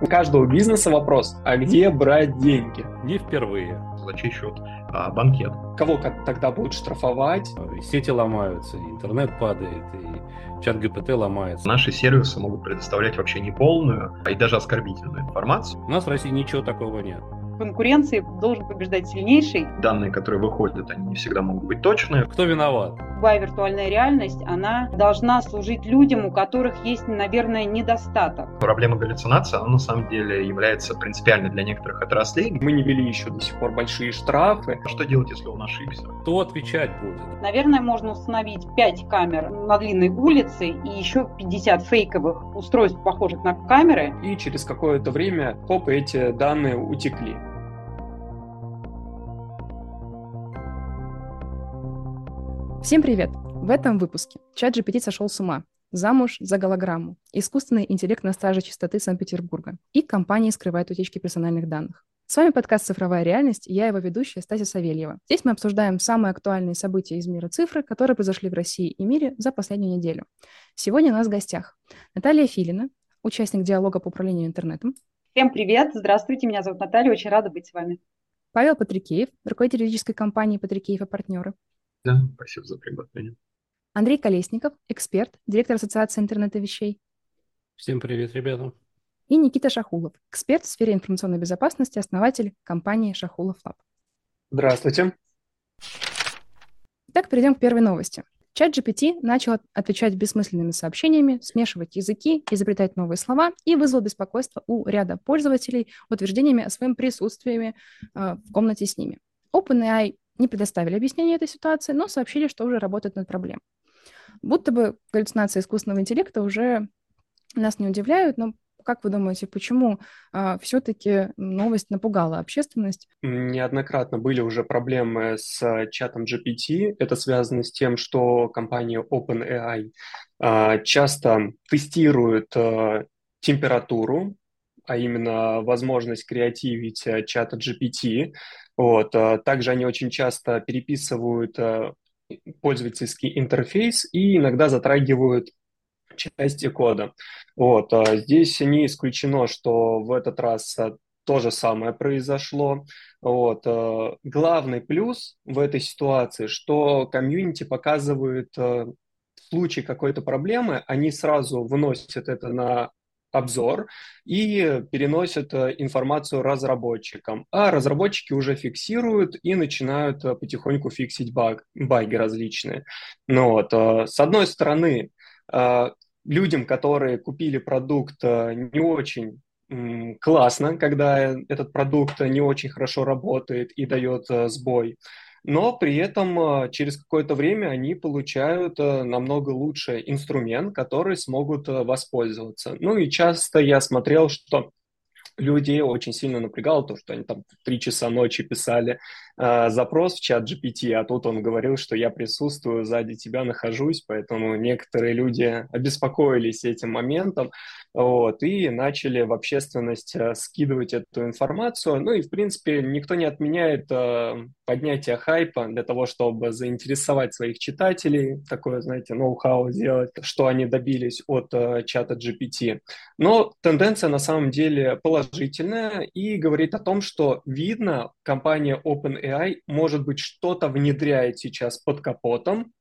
У каждого бизнеса вопрос, а где брать деньги? Не впервые. За чей счет? А, банкет. Кого как тогда будут штрафовать? И сети ломаются, и интернет падает, и чат ГПТ ломается. Наши сервисы могут предоставлять вообще неполную, а и даже оскорбительную информацию. У нас в России ничего такого нет конкуренции должен побеждать сильнейший. Данные, которые выходят, они не всегда могут быть точные. Кто виноват? Любая виртуальная реальность, она должна служить людям, у которых есть, наверное, недостаток. Проблема галлюцинации, она на самом деле является принципиальной для некоторых отраслей. Мы не вели еще до сих пор большие штрафы. Что делать, если он ошибся? Кто отвечать будет? Наверное, можно установить 5 камер на длинной улице и еще 50 фейковых устройств, похожих на камеры. И через какое-то время, хоп, эти данные утекли. Всем привет! В этом выпуске чат GPT сошел с ума. Замуж за голограмму. Искусственный интеллект на страже чистоты Санкт-Петербурга. И компании скрывают утечки персональных данных. С вами подкаст «Цифровая реальность» и я его ведущая Стася Савельева. Здесь мы обсуждаем самые актуальные события из мира цифры, которые произошли в России и мире за последнюю неделю. Сегодня у нас в гостях Наталья Филина, участник диалога по управлению интернетом. Всем привет! Здравствуйте, меня зовут Наталья, очень рада быть с вами. Павел Патрикеев, руководитель юридической компании «Патрикеев и партнеры». Да, спасибо за приглашение. Андрей Колесников, эксперт, директор Ассоциации интернета вещей. Всем привет, ребята. И Никита Шахулов, эксперт в сфере информационной безопасности, основатель компании Шахулов Лаб. Здравствуйте. Итак, перейдем к первой новости. Чат GPT начал отвечать бессмысленными сообщениями, смешивать языки, изобретать новые слова и вызвал беспокойство у ряда пользователей утверждениями о своем присутствии э, в комнате с ними. OpenAI не предоставили объяснения этой ситуации, но сообщили, что уже работают над проблемой. Будто бы галлюцинации искусственного интеллекта уже нас не удивляют, но как вы думаете, почему а, все-таки новость напугала общественность? Неоднократно были уже проблемы с чатом GPT. Это связано с тем, что компания OpenAI а, часто тестирует а, температуру а именно возможность креативить э, чата GPT. Вот. Э, также они очень часто переписывают э, пользовательский интерфейс и иногда затрагивают части кода. Вот. Здесь не исключено, что в этот раз то же самое произошло. Вот. Главный плюс в этой ситуации, что комьюнити показывает в случае какой-то проблемы, они сразу выносят это на обзор и переносят э, информацию разработчикам. А разработчики уже фиксируют и начинают э, потихоньку фиксить баг, баги различные. Ну вот, э, с одной стороны, людям, которые купили продукт, не очень классно, когда этот продукт не очень хорошо работает и дает сбой но при этом а, через какое-то время они получают а, намного лучше инструмент, который смогут а, воспользоваться. Ну и часто я смотрел, что людей очень сильно напрягало то, что они там в 3 часа ночи писали э, запрос в чат GPT, а тут он говорил, что я присутствую, сзади тебя нахожусь, поэтому некоторые люди обеспокоились этим моментом, вот, и начали в общественность э, скидывать эту информацию. Ну и, в принципе, никто не отменяет э, поднятие хайпа для того, чтобы заинтересовать своих читателей, такое, знаете, ноу-хау сделать, что они добились от э, чата GPT. Но тенденция на самом деле положительная и говорит о том, что видно, компания OpenAI, может быть, что-то внедряет сейчас под капотом,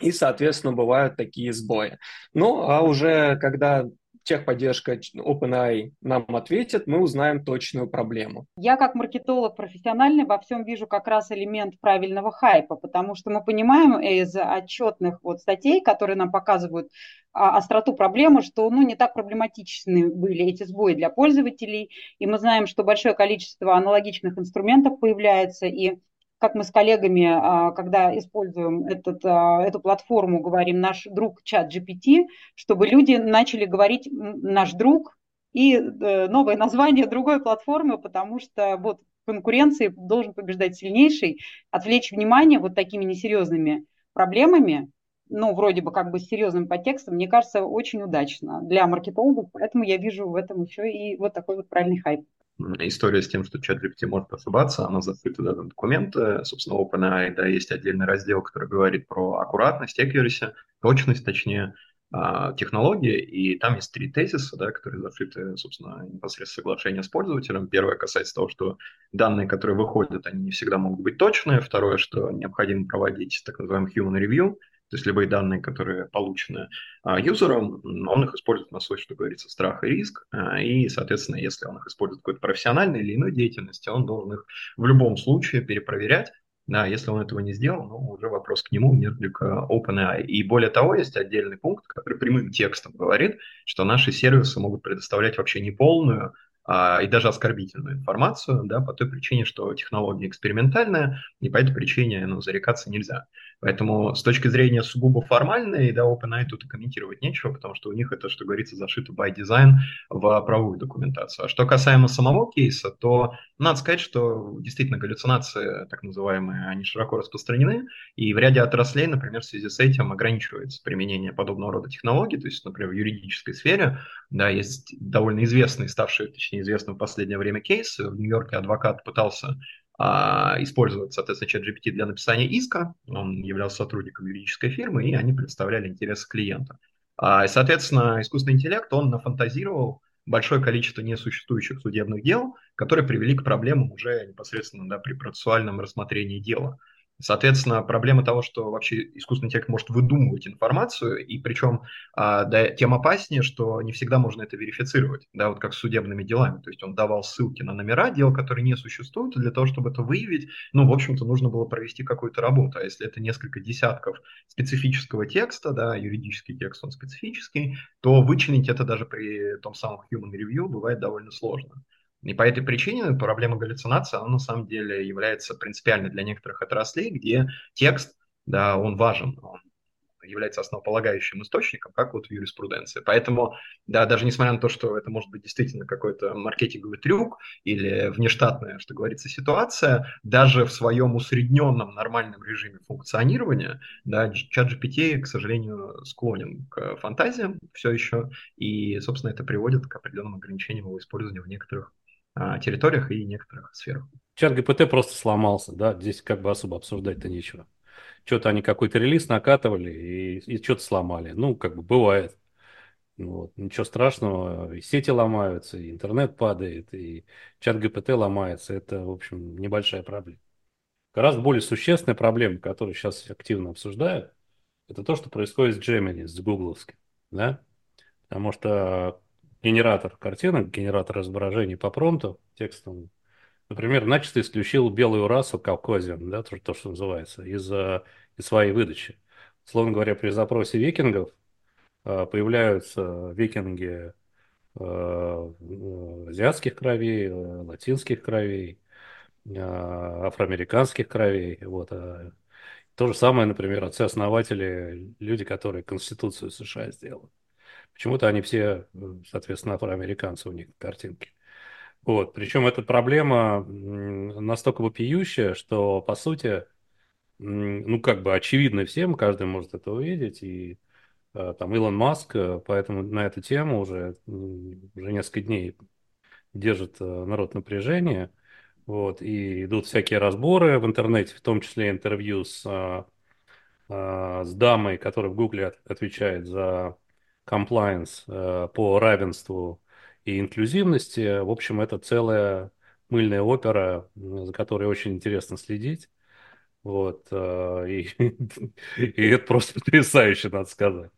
и, соответственно, бывают такие сбои. Ну, а уже когда техподдержка OpenAI нам ответит, мы узнаем точную проблему. Я как маркетолог профессиональный во всем вижу как раз элемент правильного хайпа, потому что мы понимаем из отчетных вот статей, которые нам показывают а, остроту проблемы, что ну, не так проблематичны были эти сбои для пользователей, и мы знаем, что большое количество аналогичных инструментов появляется, и как мы с коллегами, а, когда используем этот, а, эту платформу, говорим наш друг чат GPT, чтобы люди начали говорить наш друг и э, новое название другой платформы, потому что вот в конкуренции должен побеждать сильнейший, отвлечь внимание вот такими несерьезными проблемами, ну, вроде бы как бы с серьезным подтекстом, мне кажется, очень удачно для маркетологов, поэтому я вижу в этом еще и вот такой вот правильный хайп история с тем, что чат GPT может ошибаться, она закрыта да, документы. Собственно, OpenAI, да, есть отдельный раздел, который говорит про аккуратность, accuracy, точность, точнее. а, технологии, и там есть три тезиса, да, которые зашиты, собственно, непосредственно соглашение с пользователем. Первое касается того, что данные, которые выходят, они не всегда могут быть точные. Второе, что необходимо проводить так называемый human review, то есть любые данные, которые получены а, юзером, он их использует на свой, что говорится, страх и риск. А, и, соответственно, если он их использует в какой-то профессиональной или иной деятельности, он должен их в любом случае перепроверять. Да, если он этого не сделал, ну, уже вопрос к нему, нежели к OpenAI. И более того, есть отдельный пункт, который прямым текстом говорит, что наши сервисы могут предоставлять вообще неполную а, и даже оскорбительную информацию, да, по той причине, что технология экспериментальная, и по этой причине ну, зарекаться нельзя. Поэтому с точки зрения сугубо формальной, да, OpenAI тут и комментировать нечего, потому что у них это, что говорится, зашито by design в правовую документацию. А что касаемо самого кейса, то надо сказать, что действительно галлюцинации, так называемые, они широко распространены, и в ряде отраслей, например, в связи с этим ограничивается применение подобного рода технологий, то есть, например, в юридической сфере, да, есть довольно известный, ставший, точнее, известным в последнее время кейс. В Нью-Йорке адвокат пытался а, использовать, соответственно, чат GPT для написания иска. Он являлся сотрудником юридической фирмы, и они представляли интересы клиента. А, и, соответственно, искусственный интеллект, он нафантазировал большое количество несуществующих судебных дел, которые привели к проблемам уже непосредственно да, при процессуальном рассмотрении дела. Соответственно, проблема того, что вообще искусственный интеллект может выдумывать информацию, и причем а, да, тем опаснее, что не всегда можно это верифицировать, да, вот как с судебными делами. То есть он давал ссылки на номера дел, которые не существуют, и для того, чтобы это выявить, ну, в общем-то, нужно было провести какую-то работу. А если это несколько десятков специфического текста, да, юридический текст, он специфический, то вычленить это даже при том самом human review бывает довольно сложно. И по этой причине проблема галлюцинации, она на самом деле является принципиальной для некоторых отраслей, где текст, да, он важен, он является основополагающим источником, как вот в юриспруденции. Поэтому, да, даже несмотря на то, что это может быть действительно какой-то маркетинговый трюк или внештатная, что говорится, ситуация, даже в своем усредненном нормальном режиме функционирования, да, чат GPT, к сожалению, склонен к фантазиям все еще, и, собственно, это приводит к определенным ограничениям его использования в некоторых территориях и некоторых сферах. Чат ГПТ просто сломался, да, здесь как бы особо обсуждать-то нечего. Что-то они какой-то релиз накатывали и, и что-то сломали. Ну, как бы бывает. Вот. Ничего страшного, и сети ломаются, и интернет падает, и чат ГПТ ломается. Это, в общем, небольшая проблема. Гораздо более существенная проблема, которую сейчас активно обсуждают, это то, что происходит с Gemini, с гугловским. Да? Потому что генератор картинок, генератор изображений по промпту текстовому, например, начисто исключил белую расу Кавказиан, да, то, то, что называется, из, из своей выдачи. Словно говоря, при запросе викингов э, появляются викинги э, азиатских кровей, э, латинских кровей, афроамериканских кровей. Вот. То же самое, например, отцы-основатели, люди, которые Конституцию США сделали. Почему-то они все, соответственно, афроамериканцы у них картинки. Вот. Причем эта проблема настолько вопиющая, что, по сути, ну, как бы очевидно всем, каждый может это увидеть, и э, там Илон Маск, э, поэтому на эту тему уже, уже несколько дней держит э, народ напряжение, вот, и идут всякие разборы в интернете, в том числе интервью с, с дамой, которая в Гугле отвечает за compliance э, по равенству и инклюзивности. В общем, это целая мыльная опера, за которой очень интересно следить. Вот, э, и, и это просто потрясающе, надо сказать.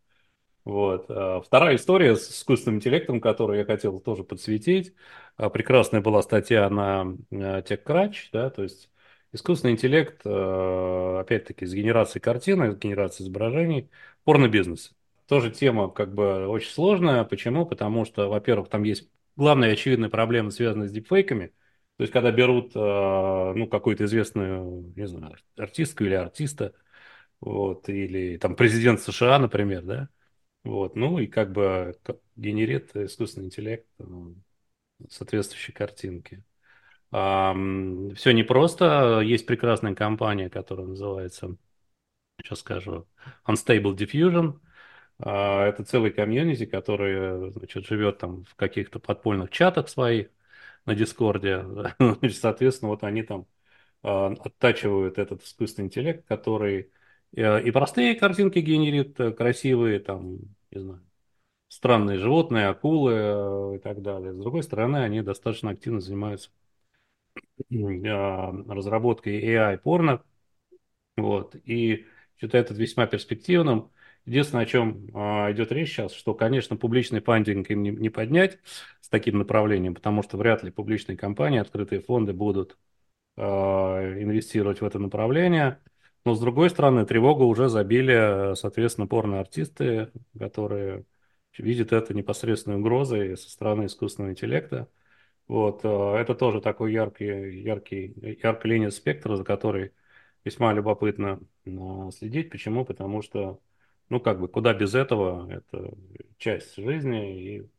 Вот. Э, вторая история с искусственным интеллектом, которую я хотел тоже подсветить. Прекрасная была статья на TechCrunch, да, то есть искусственный интеллект, опять-таки, с генерацией картины, с генерацией изображений, порно-бизнес тоже тема как бы очень сложная. Почему? Потому что, во-первых, там есть главная очевидная проблема, связанная с дипфейками. То есть, когда берут э, ну, какую-то известную, не знаю, артистку или артиста, вот, или там президент США, например, да, вот, ну и как бы генерит искусственный интеллект ну, соответствующие картинки. А, все непросто. Есть прекрасная компания, которая называется, сейчас скажу, Unstable Diffusion. А, это целый комьюнити, который значит, живет там в каких-то подпольных чатах своих на Дискорде. Соответственно, вот они там а, оттачивают этот искусственный интеллект, который и простые картинки генерит, э, красивые, там, не знаю, странные животные, акулы э, и так далее. С другой стороны, они достаточно активно занимаются разработкой AI-порно, вот, и считаю это весьма перспективным. Единственное, о чем а, идет речь сейчас, что, конечно, публичный фандинг им не, не поднять с таким направлением, потому что вряд ли публичные компании, открытые фонды будут а, инвестировать в это направление. Но, с другой стороны, тревогу уже забили, соответственно, порно-артисты, которые видят это непосредственной угрозой со стороны искусственного интеллекта. Вот, а, это тоже такой яркий, яркий, яркая линия спектра, за которой весьма любопытно следить. Почему? Потому что, ну, как бы, куда без этого, это часть жизни и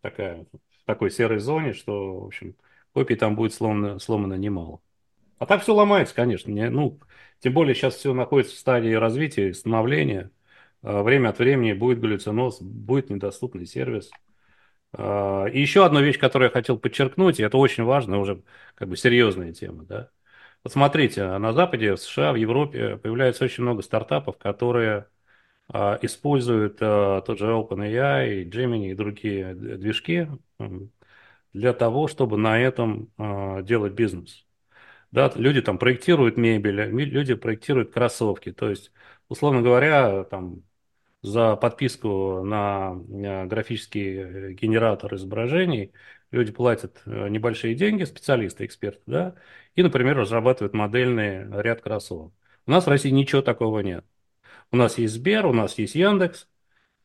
такая, в такой серой зоне, что, в общем, копий там будет сломано, сломано немало. А так все ломается, конечно. Не, ну, тем более сейчас все находится в стадии развития, становления. А, время от времени будет галлюциноз, будет недоступный сервис. А, и еще одну вещь, которую я хотел подчеркнуть, и это очень важно, уже как бы серьезная тема, да. Вот смотрите, на Западе, в США, в Европе появляется очень много стартапов, которые используют тот же OpenAI, Gemini и другие движки для того, чтобы на этом делать бизнес. Да, люди там проектируют мебель, люди проектируют кроссовки. То есть, условно говоря, там за подписку на графический э, генератор изображений люди платят э, небольшие деньги, специалисты, эксперты, да, и, например, разрабатывают модельный ряд кроссовок. У нас в России ничего такого нет. У нас есть Сбер, у нас есть Яндекс,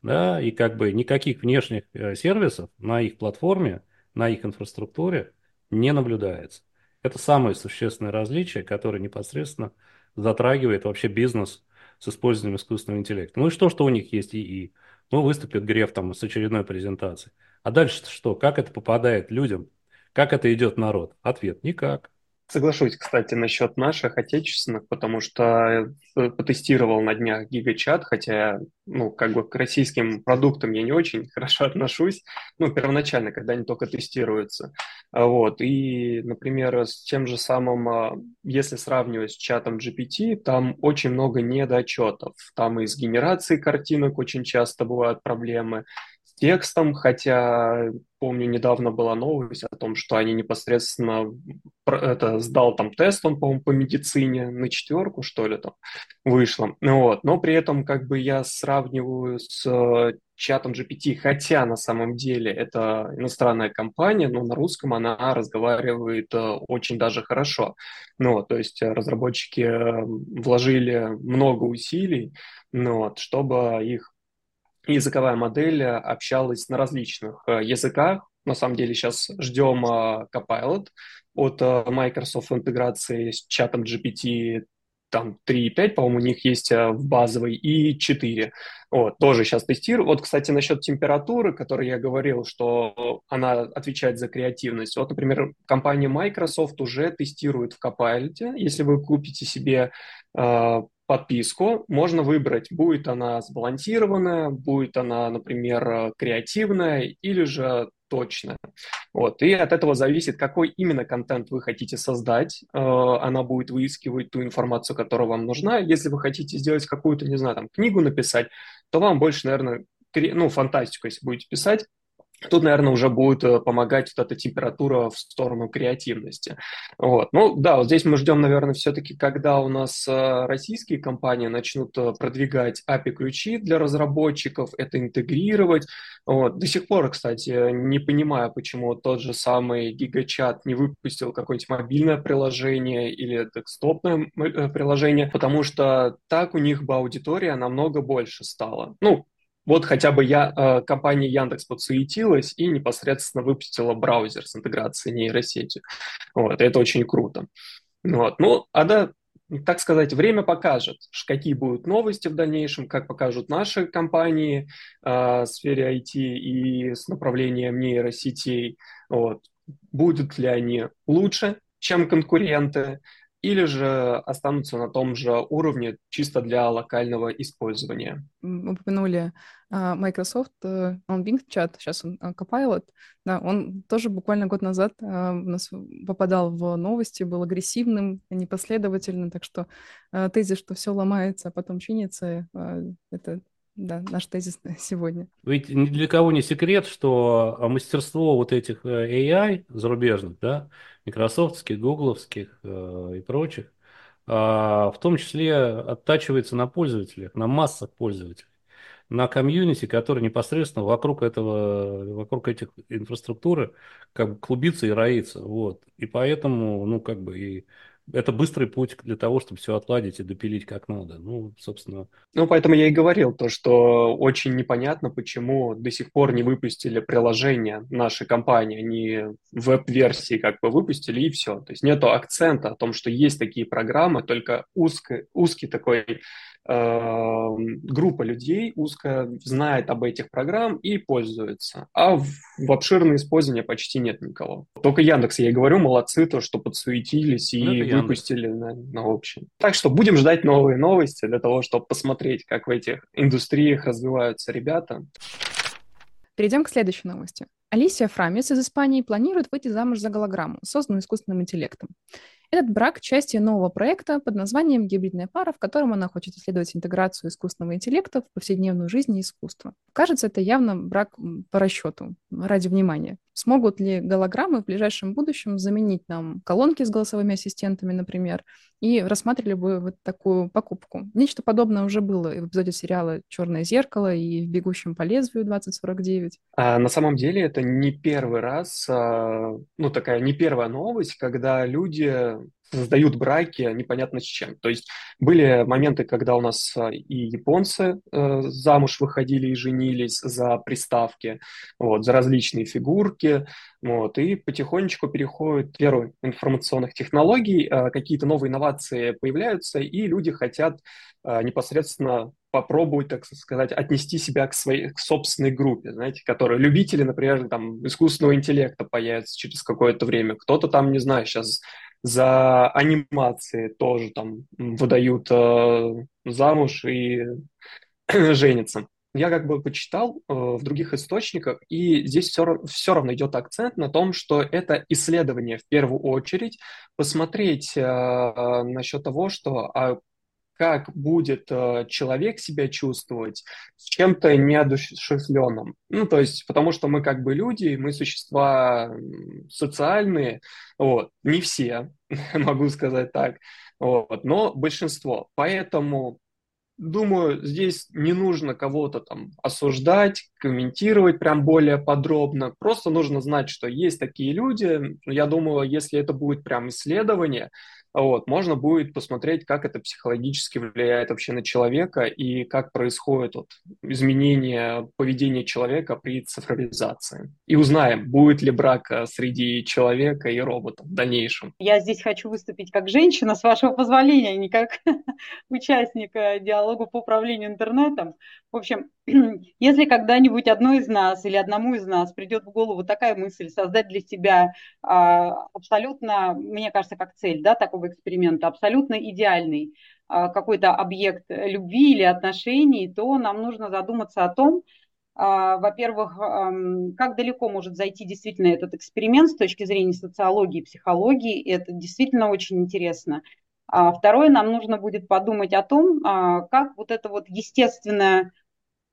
да, и как бы никаких внешних э, сервисов на их платформе, на их инфраструктуре не наблюдается. Это самое существенное различие, которое непосредственно затрагивает вообще бизнес с использованием искусственного интеллекта. Ну и что, что у них есть ИИ? Ну, выступит Греф там с очередной презентацией. А дальше что? Как это попадает людям? Как это идет народ? Ответ – никак. Соглашусь, кстати, насчет наших отечественных, потому что э, потестировал на днях гигачат, хотя, ну, как бы к российским продуктам я не очень хорошо отношусь, ну, первоначально, когда они только тестируются. А вот, и, например, с тем же самым, а, если сравнивать с чатом GPT, там очень много недочетов. Там и с генерацией картинок очень часто бывают проблемы, текстом, хотя помню, недавно была новость о том, что они непосредственно это сдал там тест, он, по-моему, по медицине на четверку, что ли, там вышло. Вот. Но при этом как бы я сравниваю с э, чатом GPT, хотя на самом деле это иностранная компания, но на русском она разговаривает э, очень даже хорошо. Ну, то есть разработчики э, вложили много усилий, ну, вот, чтобы их языковая модель э, общалась на различных э, языках. На самом деле сейчас ждем э, Copilot от Microsoft интеграции с чатом GPT там 3.5, по-моему, у них есть в базовой, и 4. Вот, тоже сейчас тестирую. Вот, кстати, насчет температуры, которой я говорил, что она отвечает за креативность. Вот, например, компания Microsoft уже тестирует в Copilot. Если вы купите себе подписку, можно выбрать, будет она сбалансированная, будет она, например, креативная или же точная. Вот. И от этого зависит, какой именно контент вы хотите создать. Э, она будет выискивать ту информацию, которая вам нужна. Если вы хотите сделать какую-то, не знаю, там, книгу написать, то вам больше, наверное, ну, фантастику, если будете писать, Тут, наверное, уже будет э, помогать вот эта температура в сторону креативности. Вот. Ну да, вот здесь мы ждем, наверное, все-таки, когда у нас э, российские компании начнут э, продвигать API-ключи для разработчиков, это интегрировать. Вот. До сих пор, кстати, не понимаю, почему тот же самый GigaChat не выпустил какое-нибудь мобильное приложение или декстопное приложение, потому что так у них бы аудитория намного больше стала. Ну, вот хотя бы я, э, компания Яндекс подсуетилась и непосредственно выпустила браузер с интеграцией нейросети. Вот, это очень круто. Вот. Ну, а да, так сказать, время покажет, какие будут новости в дальнейшем, как покажут наши компании э, в сфере IT и с направлением нейросетей. Вот. Будут ли они лучше, чем конкуренты, или же останутся на том же уровне чисто для локального использования. Упомянули uh, Microsoft, uh, он Bing чат, сейчас он uh, Copilot, да, он тоже буквально год назад uh, у нас попадал в новости, был агрессивным, непоследовательным, так что тезис, что все ломается, а потом чинится, это да, наш тезис сегодня. Ведь ни для кого не секрет, что а, мастерство вот этих э, AI зарубежных, да, микрософтских, гугловских э, и прочих, э, в том числе оттачивается на пользователях, на массах пользователей на комьюнити, который непосредственно вокруг этого, вокруг этих инфраструктуры как бы клубится и роится, вот. И поэтому, ну, как бы, и это быстрый путь для того, чтобы все отладить и допилить как надо. Ну, собственно. Ну, поэтому я и говорил то, что очень непонятно, почему до сих пор не выпустили приложение нашей компании. Они веб-версии как бы выпустили, и все. То есть нету акцента о том, что есть такие программы, только узкий, узкий такой группа людей узко знает об этих программ и пользуется. А в, в обширное использование почти нет никого. Только Яндекс, я и говорю, молодцы, то, что подсуетились и ну, выпустили на, на общем. Так что будем ждать новые новости для того, чтобы посмотреть, как в этих индустриях развиваются ребята. Перейдем к следующей новости. Алисия Фрамис из Испании планирует выйти замуж за голограмму, созданную искусственным интеллектом. Этот брак – часть нового проекта под названием «Гибридная пара», в котором она хочет исследовать интеграцию искусственного интеллекта в повседневную жизнь и искусство. Кажется, это явно брак по расчету, ради внимания. Смогут ли голограммы в ближайшем будущем заменить нам колонки с голосовыми ассистентами, например, и рассматривали бы вот такую покупку? Нечто подобное уже было в эпизоде сериала «Черное зеркало» и в «Бегущем по лезвию» 2049. А на самом деле это не первый раз, а, ну такая не первая новость, когда люди создают браки непонятно с чем. То есть были моменты, когда у нас а, и японцы э, замуж выходили и женились за приставки, вот, за различные фигурки, вот, и потихонечку переходит в эру информационных технологий, э, какие-то новые инновации появляются, и люди хотят э, непосредственно попробовать, так сказать, отнести себя к своей к собственной группе, знаете, которые любители, например, там, искусственного интеллекта появятся через какое-то время. Кто-то там, не знаю, сейчас за анимации тоже там выдают э, замуж и женятся. Я как бы почитал э, в других источниках, и здесь все, все равно идет акцент на том, что это исследование в первую очередь, посмотреть э, насчет того, что а как будет э, человек себя чувствовать с чем-то неодушевленным. Ну, то есть, потому что мы как бы люди, мы существа социальные, вот, не все, могу сказать так, вот, но большинство. Поэтому Думаю, здесь не нужно кого-то там осуждать, комментировать прям более подробно. Просто нужно знать, что есть такие люди. Я думаю, если это будет прям исследование, вот, можно будет посмотреть, как это психологически влияет вообще на человека и как происходит вот, изменение поведения человека при цифровизации. И узнаем, будет ли брак э, среди человека и робота в дальнейшем. Я здесь хочу выступить как женщина, с вашего позволения, не как участник диалога по управлению интернетом. В общем, если когда-нибудь одной из нас или одному из нас придет в голову такая мысль создать для себя а, абсолютно, мне кажется, как цель да, такого эксперимента, абсолютно идеальный а, какой-то объект любви или отношений, то нам нужно задуматься о том, а, во-первых, как далеко может зайти действительно этот эксперимент с точки зрения социологии и психологии. Это действительно очень интересно. Второе, нам нужно будет подумать о том, как вот это вот естественное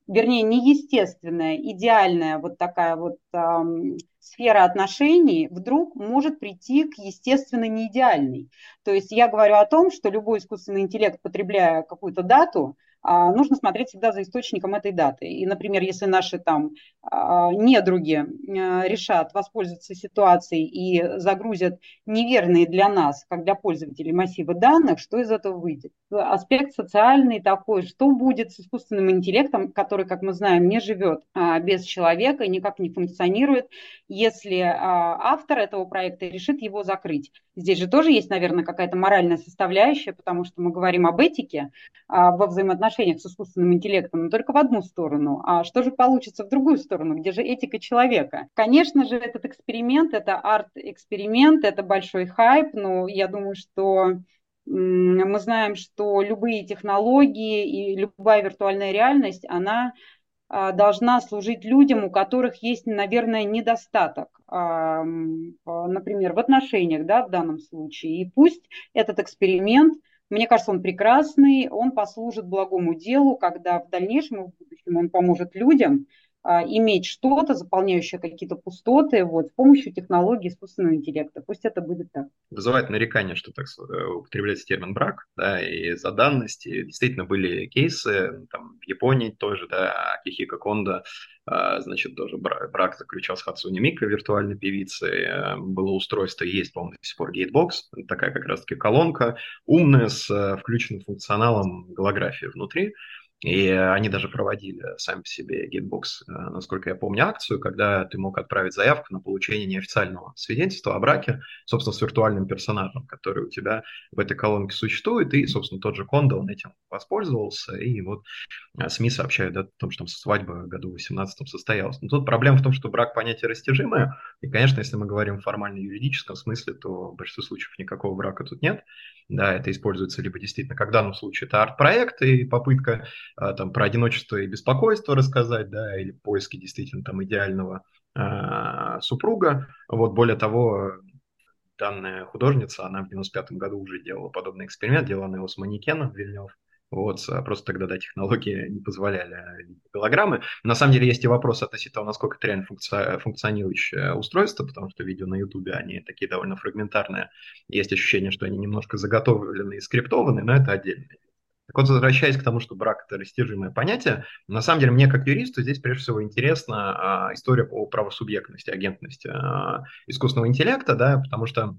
вернее, неестественная, идеальная вот такая вот эм, сфера отношений вдруг может прийти к естественно неидеальной. То есть я говорю о том, что любой искусственный интеллект, потребляя какую-то дату, нужно смотреть всегда за источником этой даты. И, например, если наши там а, недруги а, решат воспользоваться ситуацией и загрузят неверные для нас, как для пользователей, массивы данных, что из этого выйдет? Аспект социальный такой, что будет с искусственным интеллектом, который, как мы знаем, не живет без человека и никак не функционирует, если автор этого проекта решит его закрыть. Здесь же тоже есть, наверное, какая-то моральная составляющая, потому что мы говорим об этике во взаимоотношениях отношениях с искусственным интеллектом, но только в одну сторону. А что же получится в другую сторону, где же этика человека? Конечно же, этот эксперимент, это арт-эксперимент, это большой хайп, но я думаю, что мы знаем, что любые технологии и любая виртуальная реальность, она а, должна служить людям, у которых есть, наверное, недостаток, а, например, в отношениях, да, в данном случае. И пусть этот эксперимент Мне кажется, он прекрасный, он послужит благому делу, когда в дальнейшем и в будущем он поможет людям иметь что-то, заполняющее какие-то пустоты вот, с помощью технологий искусственного интеллекта. Пусть это будет так. Вызывает нарекание, что так э, употребляется термин брак, да, и за данности. Действительно были кейсы, там, в Японии тоже, да, Кихика Кондо, а, значит, тоже брак, брак заключал с Хацуни Мика, виртуальной певицей. Э, было устройство, есть, по-моему, до сих пор Gatebox, такая как раз-таки колонка, умная, с э, включенным функционалом голографии внутри. И они даже проводили сами по себе Gitbox, э, насколько я помню, акцию, когда ты мог отправить заявку на получение неофициального свидетельства о браке, собственно, с виртуальным персонажем, который у тебя в этой колонке существует, и, собственно, тот же Кондо, он этим воспользовался, и вот э, СМИ сообщают да, о том, что там свадьба в году 18 состоялась. Но тут проблема в том, что брак понятие растяжимое, и, конечно, если мы говорим в формально-юридическом смысле, то в большинстве случаев никакого брака тут нет, да, это используется либо действительно, как в данном случае, это арт-проект и попытка там про одиночество и беспокойство рассказать, да, или поиски действительно там идеального а, супруга. Вот более того, данная художница, она в 95 году уже делала подобный эксперимент, делала она его с манекеном Вильнев, вот, а просто тогда, да, технологии не позволяли голограммы. На самом деле есть и вопрос относительно того, насколько это реально функци... функционирующее устройство, потому что видео на Ютубе, они такие довольно фрагментарные. Есть ощущение, что они немножко заготовлены и скриптованы, но это отдельно. Так вот, возвращаясь к тому, что брак – это растяжимое понятие, на самом деле мне как юристу здесь прежде всего интересна а, история о правосубъектности, агентности а, искусственного интеллекта, да, потому что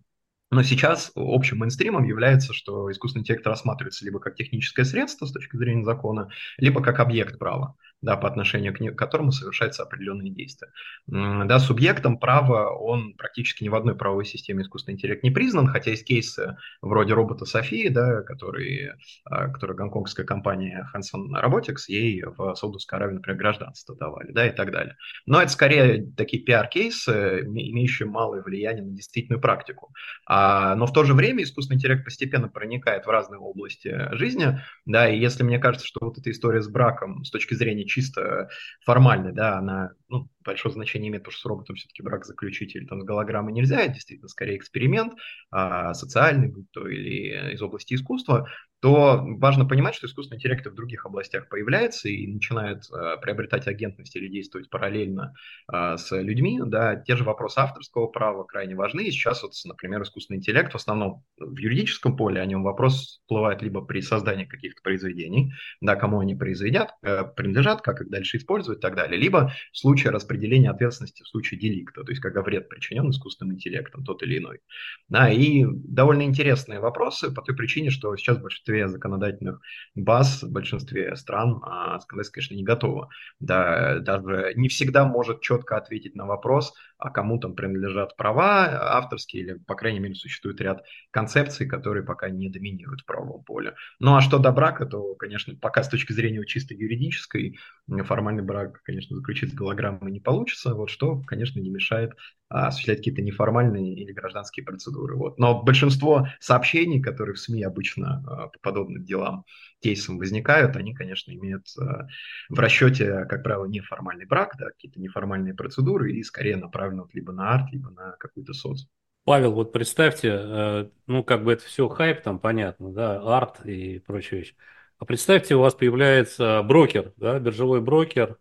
но сейчас общим мейнстримом является, что искусственный интеллект рассматривается либо как техническое средство с точки зрения закона, либо как объект права да, по отношению к которому совершаются определенные действия. Да, субъектом права он практически ни в одной правовой системе искусственный интеллект не признан, хотя есть кейсы вроде робота Софии, да, который, а, который гонконгская компания Hanson Robotics ей в Саудовской Аравии, например, гражданство давали, да, и так далее. Но это скорее такие пиар-кейсы, имеющие малое влияние на действительную практику. А, но в то же время искусственный интеллект постепенно проникает в разные области жизни, да, и если мне кажется, что вот эта история с браком с точки зрения чисто формальной, да, она ну, большое значение имеет, потому что с роботом все-таки брак заключить или там с голограммой нельзя, это действительно скорее эксперимент а, социальный, будь то или из области искусства, то важно понимать, что искусственный интеллект в других областях появляется и начинает а, приобретать агентность или действовать параллельно а, с людьми. Да, те же вопросы авторского права крайне важны. И сейчас, вот, например, искусственный интеллект в основном в юридическом поле о нем вопрос всплывает либо при создании каких-то произведений, да, кому они произведят, э, принадлежат, как их дальше использовать и так далее, либо в случае распределения ответственности в случае деликта, то есть когда вред причинен искусственным интеллектом, тот или иной. Да, и довольно интересные вопросы по той причине, что сейчас в большинстве законодательных баз, в большинстве стран а, конечно, не готово. Да, даже не всегда может четко ответить на вопрос, а кому там принадлежат права авторские, или, по крайней мере, существует ряд концепций, которые пока не доминируют в правовом поле. Ну а что до брака, то, конечно, пока с точки зрения чисто юридической, формальный брак, конечно, заключить с голограммой не получится, вот что, конечно, не мешает а, осуществлять какие-то неформальные или гражданские процедуры. Вот. Но большинство сообщений, которые в СМИ обычно а, подобным делам, кейсам возникают, они, конечно, имеют а, в расчете, как правило, неформальный брак, да, какие-то неформальные процедуры и скорее направлены либо на арт, либо на какую-то соц. Павел, вот представьте, э, ну, как бы это все хайп, там понятно, да, арт и прочие вещи. А представьте, у вас появляется брокер, да, биржевой брокер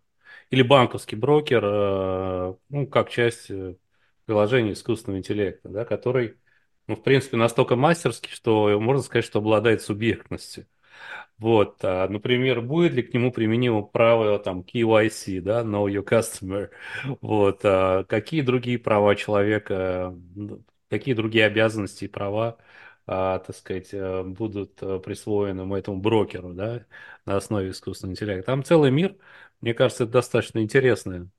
или банковский брокер, э, ну, как часть э, приложение искусственного интеллекта, да, который, ну, в принципе, настолько мастерский, что можно сказать, что обладает субъектностью. Вот, а, например, будет ли к нему применимо правило там KYC, да, Know Your Customer, вот, а какие другие права человека, какие другие обязанности и права, а, так сказать, э, будут э, присвоены этому брокеру, да, на основе искусственного интеллекта. Там целый мир, мне кажется, это достаточно интересная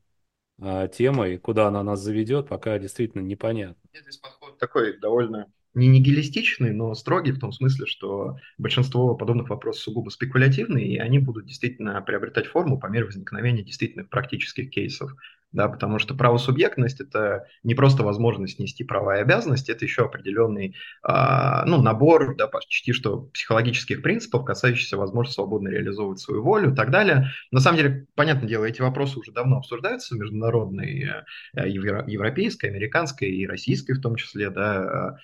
а, тема, и куда она нас заведет, пока действительно непонятно. Здесь подход такой довольно не нигилистичный, но строгий в том смысле, что большинство подобных вопросов сугубо спекулятивные, и они будут действительно приобретать форму по мере возникновения действительных практических кейсов да, потому что правосубъектность – это не просто возможность нести права и обязанности, это еще определенный а, ну, набор да, почти что психологических принципов, касающихся возможности свободно реализовывать свою волю и так далее. На самом деле, понятное дело, эти вопросы уже давно обсуждаются в международной, э, европейской, американской и российской в том числе, да,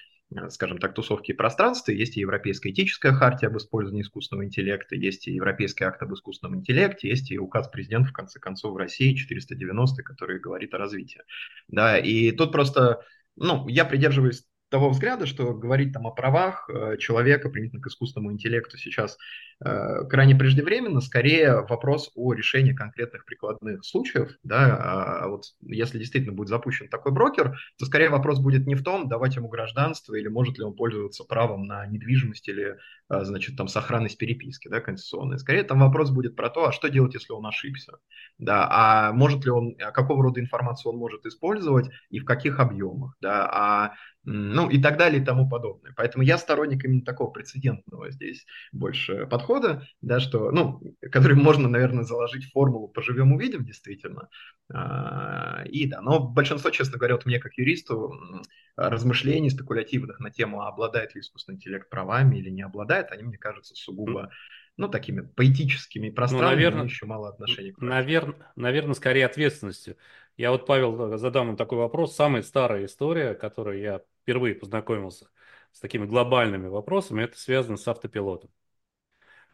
скажем так, тусовки и пространства. Есть и Европейская этическая хартия об использовании искусственного интеллекта, есть и Европейский акт об искусственном интеллекте, есть и указ президента, в конце концов, в России 490, который говорит о развитии. Да, и тут просто, ну, я придерживаюсь того взгляда, что говорить там о правах э, человека применительно к искусственному интеллекту сейчас э, крайне преждевременно, скорее вопрос о решении конкретных прикладных случаев, да, а, вот если действительно будет запущен такой брокер, то скорее вопрос будет не в том, давать ему гражданство или может ли он пользоваться правом на недвижимость или, э, значит, там сохранность переписки, да, конституционной. Скорее там вопрос будет про то, а что делать, если он ошибся, да, а может ли он, а какого рода информацию он может использовать и в каких объемах, да, а ну и так далее и тому подобное. Поэтому я сторонник именно такого прецедентного здесь больше подхода, да, что, ну, который можно, наверное, заложить в формулу «поживем, увидим» действительно. А, и да, но большинство, честно говоря, вот мне как юристу размышлений спекулятивных на тему, обладает ли искусственный интеллект правами или не обладает, они, мне кажутся сугубо ну, такими поэтическими пространными, ну, наверное, еще мало отношений к наверное, наверное, скорее ответственностью. Я вот, Павел, задам вам такой вопрос. Самая старая история, которую я впервые познакомился с такими глобальными вопросами, это связано с автопилотом.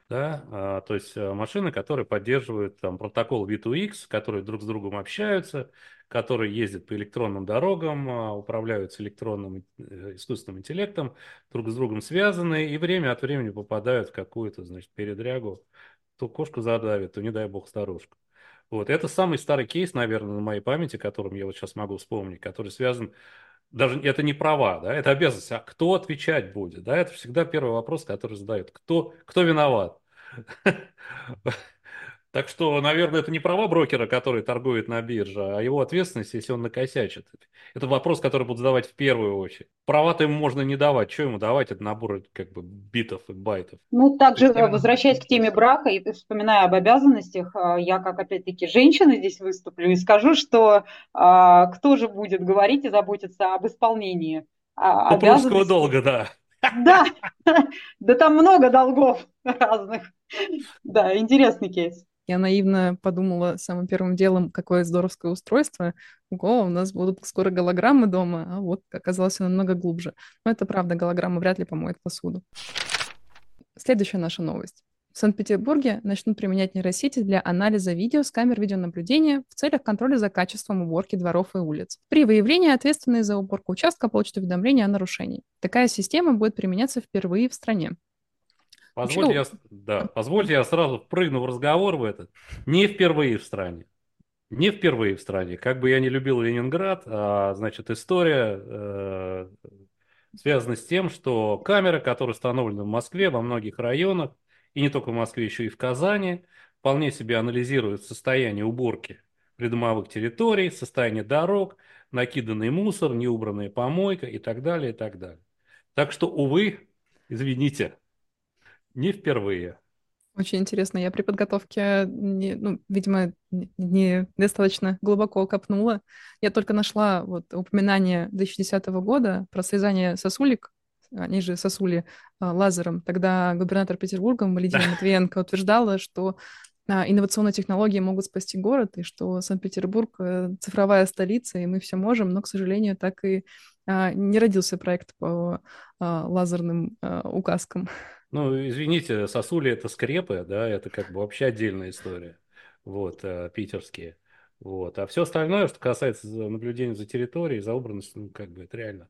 Да? А, то есть а, машины, которые поддерживают там, протокол V2X, которые друг с другом общаются, которые ездят по электронным дорогам, а, управляются электронным э, искусственным интеллектом, друг с другом связаны и время от времени попадают в какую-то значит, передрягу. То кошку задавит, то не дай бог старушку. Вот. Это самый старый кейс, наверное, на моей памяти, которым я вот сейчас могу вспомнить, который связан даже это не права, да, это обязанность. А кто отвечать будет? Да, это всегда первый вопрос, который задают. Кто, кто виноват? Так что, наверное, это не права брокера, который торгует на бирже, а его ответственность, если он накосячит. Это вопрос, который будут задавать в первую очередь. Права-то ему можно не давать. Что ему давать? Это набор как бы битов и байтов. Ну, также, есть, возвращаясь к теме брака и вспоминая об обязанностях, а, я как, опять-таки, женщина здесь выступлю и скажу, что а, кто же будет говорить и заботиться об исполнении а, обязанностей. долга, да. Да, да там много долгов разных. Да, интересный кейс. Я наивно подумала самым первым делом, какое здоровское устройство. Ого, у нас будут скоро голограммы дома, а вот оказалось намного глубже. Но это правда, голограмма вряд ли помоет посуду. Следующая наша новость. В Санкт-Петербурге начнут применять нейросети для анализа видео с камер видеонаблюдения в целях контроля за качеством уборки дворов и улиц. При выявлении ответственные за уборку участка получат уведомление о нарушении. Такая система будет применяться впервые в стране. Позвольте я, да, позвольте я сразу прыгну в разговор в этот. Не впервые в стране. Не впервые в стране. Как бы я не любил Ленинград, а, значит, история э, связана с тем, что камеры, которые установлены в Москве, во многих районах, и не только в Москве, еще и в Казани, вполне себе анализируют состояние уборки придомовых территорий, состояние дорог, накиданный мусор, неубранная помойка и так далее, и так далее. Так что, увы, извините, не впервые. Очень интересно. Я при подготовке, не, ну, видимо, не достаточно глубоко копнула. Я только нашла вот упоминание 2010 года про связание сосулек, они же сосули а, лазером. Тогда губернатор Петербурга Валентина Матвиенко утверждала, что а, инновационные технологии могут спасти город, и что Санкт-Петербург э, цифровая столица, и мы все можем, но, к сожалению, так и а, не родился проект по лазерным указкам. Ну, извините, сосули это скрепы, да, это как бы вообще отдельная история, вот, э, питерские. Вот. А все остальное, что касается наблюдения за территорией, за убранностью, ну, как бы это реально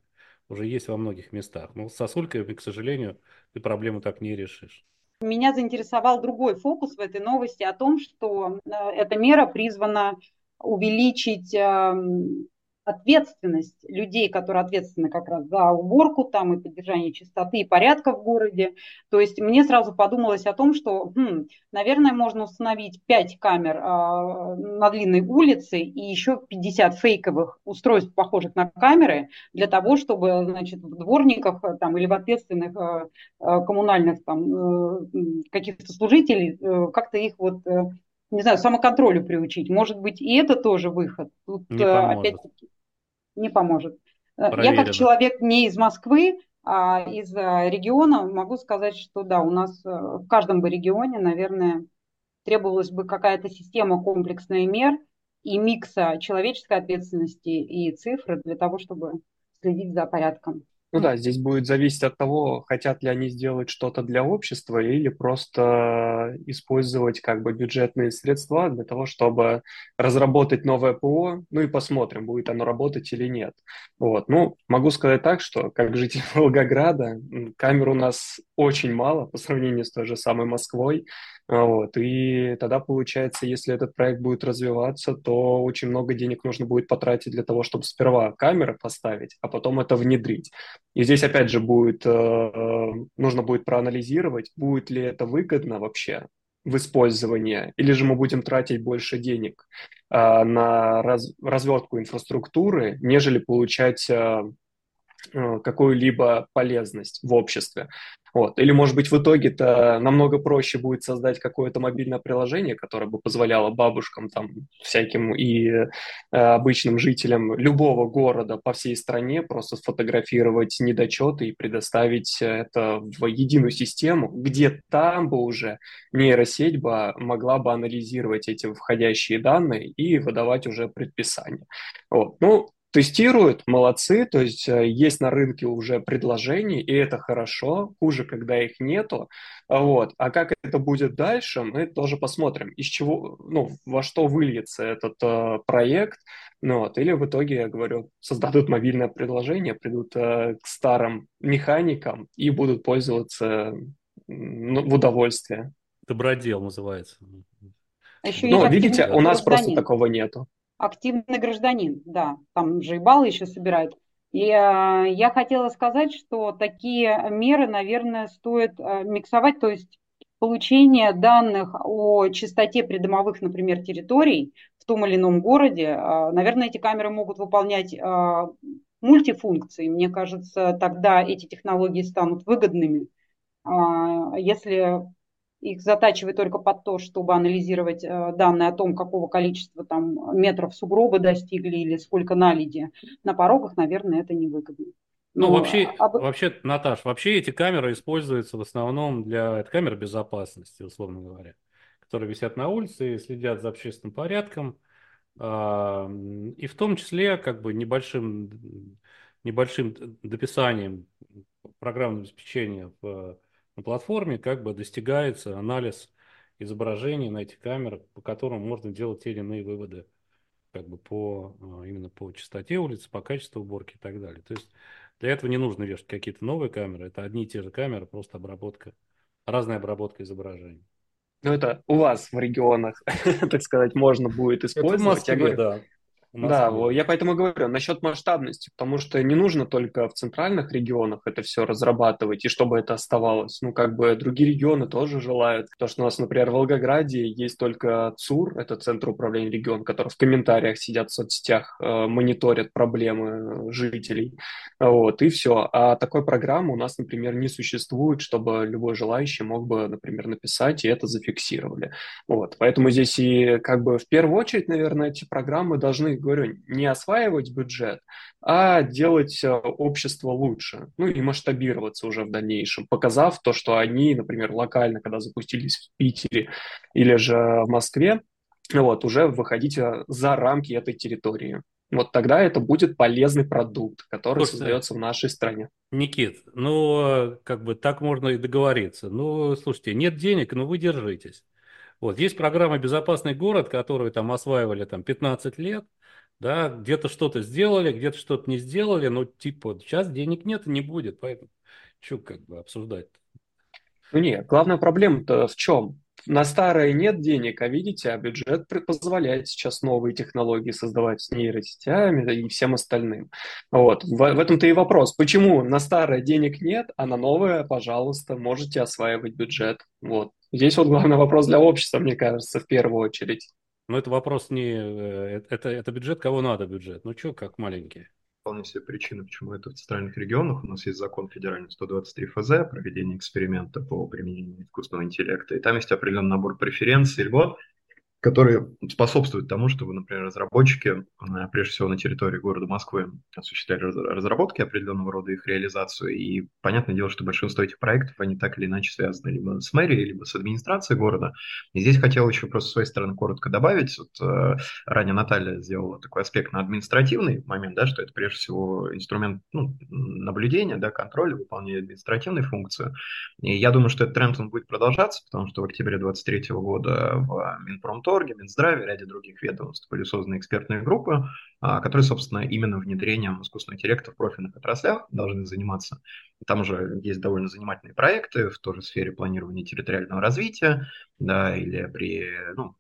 уже есть во многих местах. Но с сосулькой, к сожалению, ты проблему так не решишь. Меня заинтересовал другой фокус в этой новости о том, что э, эта мера призвана увеличить эм, ответственность людей, которые ответственны как раз за уборку там и поддержание чистоты и порядка в городе. То есть мне сразу подумалось о том, что, хм, наверное, можно установить 5 камер э, на длинной улице и еще 50 фейковых устройств, похожих на камеры, для того, чтобы, значит, в дворниках э, там, или в ответственных э, коммунальных там, э, каких-то служителей э, как-то их вот э, не знаю, самоконтролю приучить. Может быть, и это тоже выход. Тут не опять-таки не поможет. Проверено. Я как человек не из Москвы, а из э, региона могу сказать, что да, у нас э, в каждом бы регионе, наверное, требовалась бы какая-то система комплексных мер и микса человеческой ответственности и цифры для того, чтобы следить за порядком. Ну да, здесь будет зависеть от того, хотят ли они сделать что-то для общества или просто использовать как бы бюджетные средства для того, чтобы разработать новое ПО, ну и посмотрим, будет оно работать или нет. Вот. Ну, могу сказать так, что как житель Волгограда, камер у нас очень мало по сравнению с той же самой Москвой. Вот. И тогда получается, если этот проект будет развиваться, то очень много денег нужно будет потратить для того, чтобы сперва камеры поставить, а потом это внедрить. И здесь опять же будет, э, нужно будет проанализировать, будет ли это выгодно вообще в использовании, или же мы будем тратить больше денег э, на раз, развертку инфраструктуры, нежели получать Э, какую-либо полезность в обществе. Вот. Или, может быть, в итоге-то намного проще будет создать какое-то мобильное приложение, которое бы позволяло бабушкам, там, всяким и э, обычным жителям любого города по всей стране просто сфотографировать недочеты и предоставить это в единую систему, где там бы уже нейросеть бы могла бы анализировать эти входящие данные и выдавать уже предписания. Вот. Ну, тестируют, молодцы, то есть э, есть на рынке уже предложения, и это хорошо, хуже, когда их нету, вот. А как это будет дальше, мы тоже посмотрим, из чего, ну, во что выльется этот э, проект, ну, вот. или в итоге, я говорю, создадут мобильное предложение, придут э, к старым механикам и будут пользоваться ну, в удовольствие. Добродел называется. А еще ну, видите, у нас просто такого нету активный гражданин, да, там же и баллы еще собирают. И э, я хотела сказать, что такие меры, наверное, стоит э, миксовать, то есть получение данных о частоте придомовых, например, территорий в том или ином городе, э, наверное, эти камеры могут выполнять э, мультифункции. Мне кажется, тогда эти технологии станут выгодными. Э, если их затачивать только под то, чтобы анализировать э, данные о том, какого количества там метров сугробы достигли или сколько наледи на порогах, наверное, это невыгодно. Ну, ну вообще, об... вообще, Наташ, вообще эти камеры используются в основном для это камер безопасности, условно говоря, которые висят на улице и следят за общественным порядком, а, и в том числе как бы небольшим, небольшим дописанием программного обеспечения в на платформе как бы достигается анализ изображений на этих камерах, по которым можно делать те или иные выводы как бы по, а, именно по частоте улицы, по качеству уборки и так далее. То есть для этого не нужно вешать какие-то новые камеры, это одни и те же камеры, просто обработка, разная обработка изображений. Ну, это у вас в регионах, так сказать, можно будет использовать. Это в Москве, говорю, да. Да, я поэтому говорю насчет масштабности, потому что не нужно только в центральных регионах это все разрабатывать, и чтобы это оставалось. Ну, как бы другие регионы тоже желают. То, что у нас, например, в Волгограде есть только ЦУР, это Центр управления регион, который в комментариях сидят в соцсетях, э, мониторят проблемы жителей. Вот, и все. А такой программы у нас, например, не существует, чтобы любой желающий мог бы, например, написать, и это зафиксировали. Вот, поэтому здесь и как бы в первую очередь, наверное, эти программы должны говорю, не осваивать бюджет, а делать э, общество лучше, ну и масштабироваться уже в дальнейшем, показав то, что они, например, локально, когда запустились в Питере или же в Москве, вот, уже выходить э, за рамки этой территории. Вот тогда это будет полезный продукт, который Слушайте, создается в нашей стране. Никит, ну, как бы так можно и договориться. Ну, слушайте, нет денег, но вы держитесь. Вот, есть программа «Безопасный город», которую там осваивали там 15 лет да, где-то что-то сделали, где-то что-то не сделали, но типа сейчас денег нет и не будет, поэтому что как бы обсуждать? Ну нет, главная проблема-то в чем? На старое нет денег, а видите, а бюджет позволяет сейчас новые технологии создавать с нейросетями и всем остальным. Вот. В, в этом-то и вопрос. Почему на старое денег нет, а на новое, пожалуйста, можете осваивать бюджет? Вот. Здесь вот главный вопрос для общества, мне кажется, в первую очередь. Но это вопрос не... Э, это, это бюджет, кого надо бюджет. Ну что, как маленькие? Вполне себе причины, почему это в центральных регионах. У нас есть закон федеральный 123 ФЗ, проведение эксперимента по применению искусственного интеллекта. И там есть определенный набор преференций, льгот, которые способствуют тому, чтобы, например, разработчики, э, прежде всего на территории города Москвы, осуществляли разработки определенного рода их реализацию. И понятное дело, что большинство этих проектов, они так или иначе связаны либо с мэрией, либо с администрацией города. И здесь хотел еще просто с своей стороны коротко добавить. Вот, э, ранее Наталья сделала такой аспект на административный момент, да, что это прежде всего инструмент ну, наблюдения, да, контроля, выполнения административной функции. И я думаю, что этот тренд он будет продолжаться, потому что в октябре 2023 года в Минпромторге Минпромторге, Минздраве, ряде других ведомств были созданы экспертные группы, а, которые, собственно, именно внедрением искусственного интеллекта в профильных отраслях должны заниматься. Там уже есть довольно занимательные проекты в той же сфере планирования территориального развития, да, или при ну,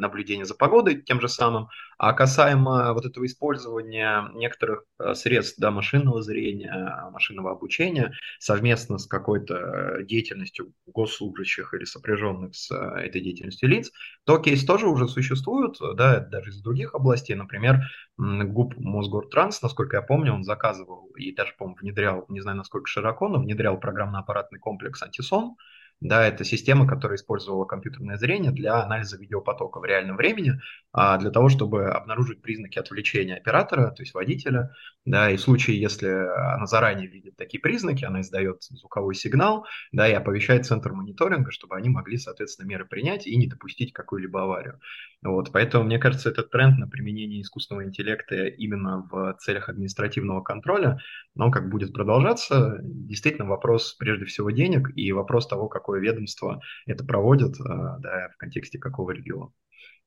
наблюдения за погодой тем же самым. А касаемо вот этого использования некоторых э, средств да, машинного зрения, машинного обучения совместно с какой-то деятельностью госслужащих или сопряженных с э, этой деятельностью лиц, то кейс тоже уже существует, да, даже из других областей. Например, ГУП Мосгортранс, насколько я помню, он заказывал и даже, по-моему, внедрял, не знаю, насколько широко, но внедрял программно-аппаратный комплекс «Антисон», да, это система, которая использовала компьютерное зрение для анализа видеопотока в реальном времени, а для того, чтобы обнаружить признаки отвлечения оператора, то есть водителя. Да, и в случае, если она заранее видит такие признаки, она издает звуковой сигнал, да, и оповещает центр мониторинга, чтобы они могли, соответственно, меры принять и не допустить какую-либо аварию. Вот, поэтому, мне кажется, этот тренд на применение искусственного интеллекта именно в целях административного контроля, он как будет продолжаться. Действительно, вопрос прежде всего денег и вопрос того, какое ведомство это проводит, э, да, в контексте какого региона.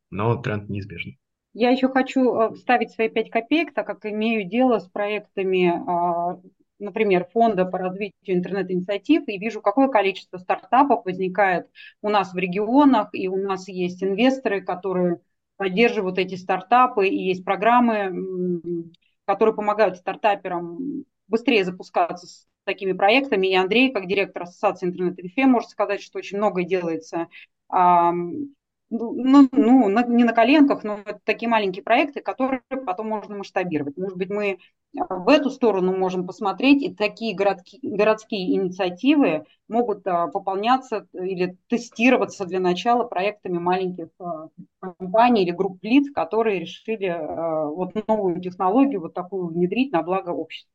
Но тренд неизбежен. Я еще хочу э, вставить свои пять копеек, так как имею дело с проектами а, например, фонда по развитию интернет-инициатив и вижу, какое количество стартапов возникает у нас в регионах, и у нас есть инвесторы, которые поддерживают эти стартапы, и есть программы, которые помогают стартаперам быстрее запускаться такими проектами. И Андрей, как директор Ассоциации интернет-ИФЕ, может сказать, что очень многое делается ну, ну, не на коленках, но это такие маленькие проекты, которые потом можно масштабировать. Может быть, мы а, в эту сторону можем посмотреть, и такие городки, городские инициативы могут а, пополняться или тестироваться для начала проектами маленьких а, компаний или групп лиц, которые решили вот новую технологию вот такую внедрить на благо общества.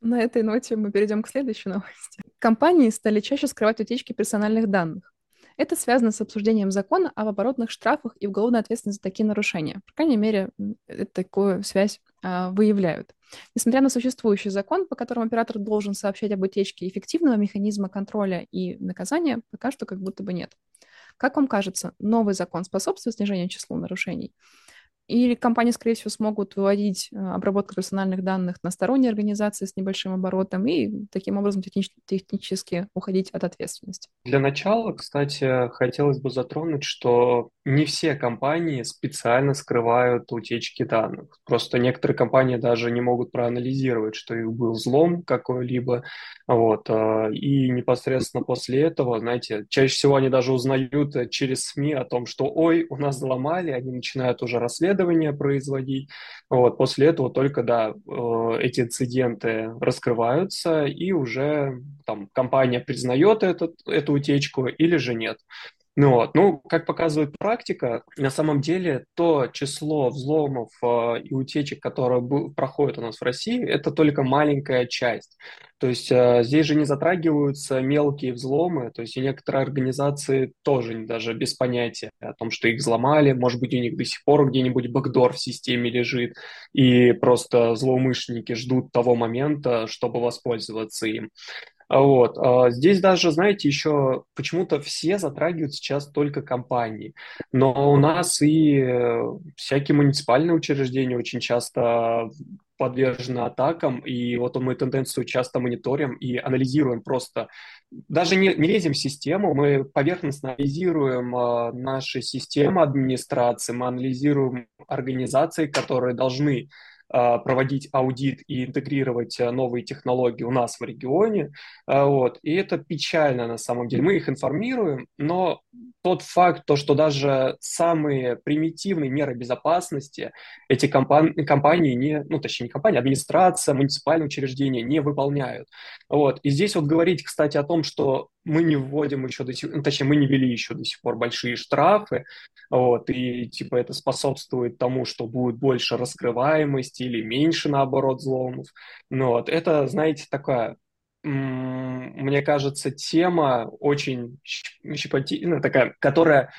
На этой ноте мы перейдем к следующей новости. Компании стали чаще скрывать утечки персональных данных. Это связано с обсуждением закона об оборотных штрафах и уголовной ответственности за такие нарушения. По крайней мере, это такую связь а, выявляют. Несмотря на существующий закон, по которому оператор должен сообщать об утечке эффективного механизма контроля и наказания, пока что как будто бы нет. Как вам кажется, новый закон способствует снижению числа нарушений? Или компании, скорее всего, смогут выводить э, обработку персональных данных на сторонние организации с небольшим оборотом и таким образом технич- технически уходить от ответственности. Для начала, кстати, хотелось бы затронуть, что не все компании специально скрывают утечки данных. Просто некоторые компании даже не могут проанализировать, что их был взлом какой-либо. Вот. Э, и непосредственно после этого, знаете, чаще всего они даже узнают через СМИ о том, что ой, у нас взломали, они начинают уже расследовать, расследование производить. Вот, после этого только, да, э, эти инциденты раскрываются, и уже там компания признает этот, эту утечку или же нет. Ну, вот. ну, как показывает практика, на самом деле то число взломов э, и утечек, которые проходят у нас в России, это только маленькая часть. То есть э, здесь же не затрагиваются мелкие взломы, то есть и некоторые организации тоже даже без понятия о том, что их взломали, может быть, у них до сих пор где-нибудь бэкдор в системе лежит, и просто злоумышленники ждут того момента, чтобы воспользоваться им. А вот. А здесь даже, знаете, еще почему-то все затрагивают сейчас только компании. Но у нас и э, всякие муниципальные учреждения очень часто подвержены атакам, и вот мы тенденцию часто мониторим и анализируем просто. Даже не, не лезем в систему, мы поверхностно анализируем э, наши системы администрации, мы анализируем организации, которые должны проводить аудит и интегрировать а, новые технологии у нас в регионе. А, вот. И это печально на самом деле. Мы их информируем, но тот факт, то, что даже самые примитивные меры безопасности эти компании, компании не, ну, точнее, не компании, администрация, муниципальные учреждения не выполняют. Вот. И здесь вот говорить, кстати, о том, что мы не вводим еще до сих ну, точнее, мы не ввели еще до сих пор большие штрафы, вот, и типа это способствует тому, что будет больше раскрываемости или меньше, наоборот, взломов. Ну, вот, это, знаете, такая мне кажется, тема очень щепотильная, такая, которая